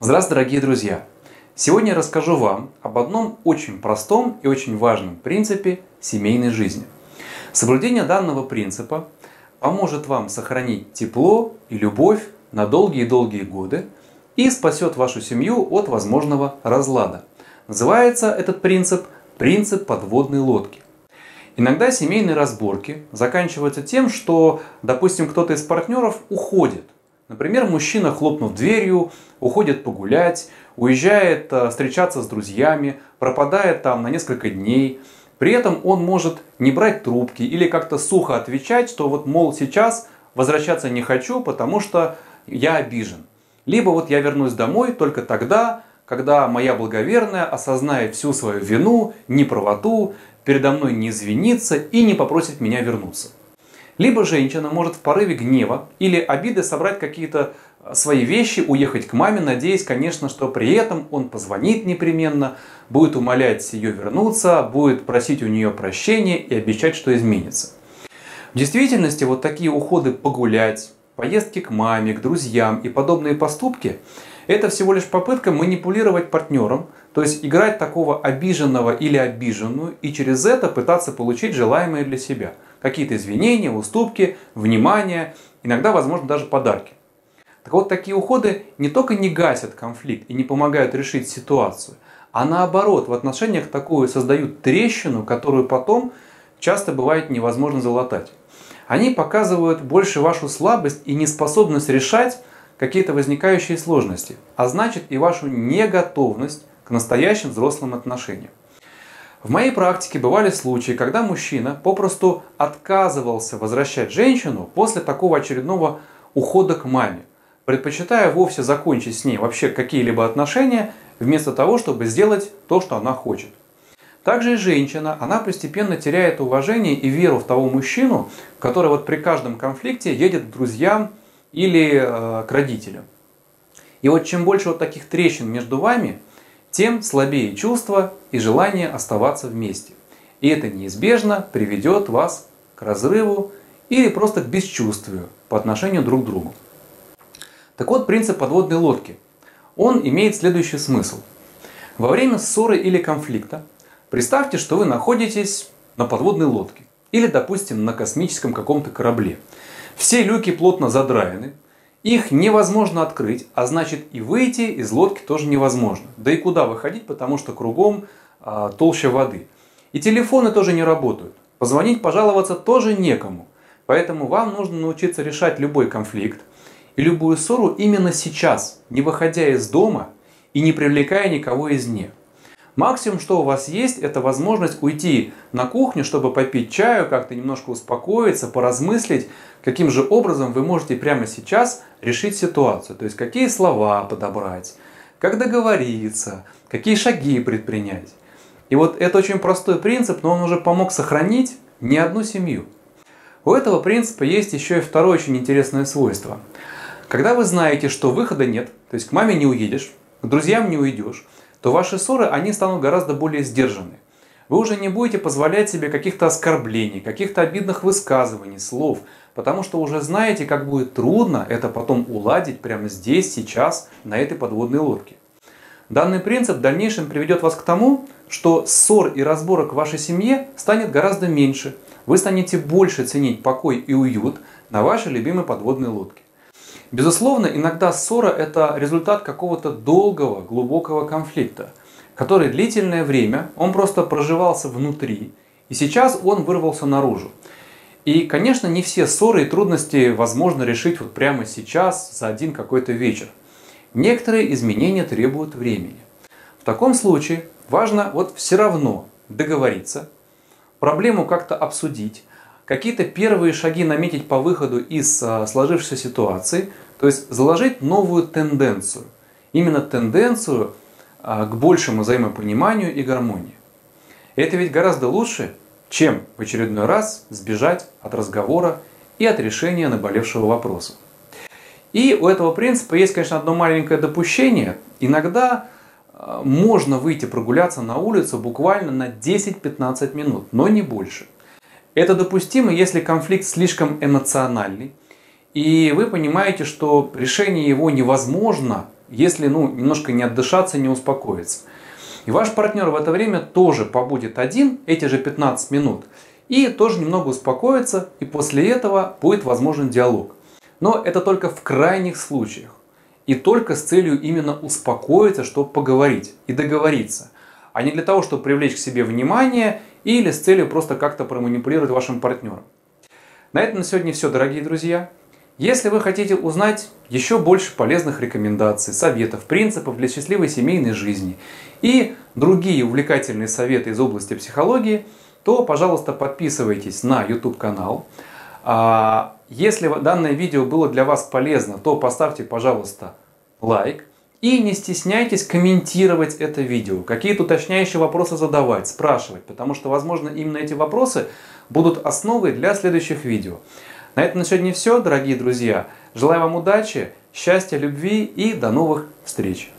Здравствуйте, дорогие друзья! Сегодня я расскажу вам об одном очень простом и очень важном принципе семейной жизни. Соблюдение данного принципа поможет вам сохранить тепло и любовь на долгие-долгие годы и спасет вашу семью от возможного разлада. Называется этот принцип принцип подводной лодки. Иногда семейные разборки заканчиваются тем, что, допустим, кто-то из партнеров уходит. Например, мужчина, хлопнув дверью, уходит погулять, уезжает э, встречаться с друзьями, пропадает там на несколько дней. При этом он может не брать трубки или как-то сухо отвечать, что вот, мол, сейчас возвращаться не хочу, потому что я обижен. Либо вот я вернусь домой только тогда, когда моя благоверная осознает всю свою вину, неправоту, передо мной не извинится и не попросит меня вернуться. Либо женщина может в порыве гнева или обиды собрать какие-то э, свои вещи, уехать к маме, надеясь, конечно, что при этом он позвонит непременно, будет умолять ее вернуться, будет просить у нее прощения и обещать, что изменится. В действительности вот такие уходы погулять, поездки к маме, к друзьям и подобные поступки – это всего лишь попытка манипулировать партнером, то есть играть такого обиженного или обиженную и через это пытаться получить желаемое для себя. Какие-то извинения, уступки, внимание, иногда, возможно, даже подарки. Так вот, такие уходы не только не гасят конфликт и не помогают решить ситуацию, а наоборот, в отношениях такую создают трещину, которую потом часто бывает невозможно залатать. Они показывают больше вашу слабость и неспособность решать какие-то возникающие сложности, а значит и вашу неготовность к настоящим взрослым отношениям. В моей практике бывали случаи, когда мужчина попросту отказывался возвращать женщину после такого очередного ухода к маме, предпочитая вовсе закончить с ней вообще какие-либо отношения, вместо того, чтобы сделать то, что она хочет. Также и женщина, она постепенно теряет уважение и веру в того мужчину, который вот при каждом конфликте едет к друзьям или э, к родителям. И вот чем больше вот таких трещин между вами, тем слабее чувство и желание оставаться вместе. И это неизбежно приведет вас к разрыву или просто к бесчувствию по отношению друг к другу. Так вот, принцип подводной лодки. Он имеет следующий смысл. Во время ссоры или конфликта представьте, что вы находитесь на подводной лодке или, допустим, на космическом каком-то корабле – все люки плотно задраены, их невозможно открыть, а значит и выйти из лодки тоже невозможно. Да и куда выходить, потому что кругом а, толща воды. И телефоны тоже не работают. Позвонить, пожаловаться тоже некому. Поэтому вам нужно научиться решать любой конфликт и любую ссору именно сейчас, не выходя из дома и не привлекая никого извне. Максимум, что у вас есть, это возможность уйти на кухню, чтобы попить чаю, как-то немножко успокоиться, поразмыслить, каким же образом вы можете прямо сейчас решить ситуацию. То есть, какие слова подобрать, как договориться, какие шаги предпринять. И вот это очень простой принцип, но он уже помог сохранить не одну семью. У этого принципа есть еще и второе очень интересное свойство. Когда вы знаете, что выхода нет, то есть к маме не уедешь, к друзьям не уйдешь, то ваши ссоры, они станут гораздо более сдержаны. Вы уже не будете позволять себе каких-то оскорблений, каких-то обидных высказываний, слов, потому что уже знаете, как будет трудно это потом уладить прямо здесь, сейчас, на этой подводной лодке. Данный принцип в дальнейшем приведет вас к тому, что ссор и разборок в вашей семье станет гораздо меньше. Вы станете больше ценить покой и уют на вашей любимой подводной лодке. Безусловно, иногда ссора – это результат какого-то долгого, глубокого конфликта, который длительное время, он просто проживался внутри, и сейчас он вырвался наружу. И, конечно, не все ссоры и трудности возможно решить вот прямо сейчас, за один какой-то вечер. Некоторые изменения требуют времени. В таком случае важно вот все равно договориться, проблему как-то обсудить, какие-то первые шаги наметить по выходу из а, сложившейся ситуации, то есть заложить новую тенденцию. Именно тенденцию а, к большему взаимопониманию и гармонии. Это ведь гораздо лучше, чем в очередной раз сбежать от разговора и от решения наболевшего вопроса. И у этого принципа есть, конечно, одно маленькое допущение. Иногда а, можно выйти прогуляться на улицу буквально на 10-15 минут, но не больше. Это допустимо, если конфликт слишком эмоциональный, и вы понимаете, что решение его невозможно если ну, немножко не отдышаться, не успокоиться. И ваш партнер в это время тоже побудет один, эти же 15 минут, и тоже немного успокоится, и после этого будет возможен диалог. Но это только в крайних случаях. И только с целью именно успокоиться, чтобы поговорить и договориться. А не для того, чтобы привлечь к себе внимание или с целью просто как-то проманипулировать вашим партнером. На этом на сегодня все, дорогие друзья. Если вы хотите узнать еще больше полезных рекомендаций, советов, принципов для счастливой семейной жизни и другие увлекательные советы из области психологии, то, пожалуйста, подписывайтесь на YouTube канал. А, если данное видео было для вас полезно, то поставьте, пожалуйста, лайк. И не стесняйтесь комментировать это видео, какие-то уточняющие вопросы задавать, спрашивать, потому что, возможно, именно эти вопросы будут основой для следующих видео. На этом на сегодня все, дорогие друзья. Желаю вам удачи, счастья, любви и до новых встреч.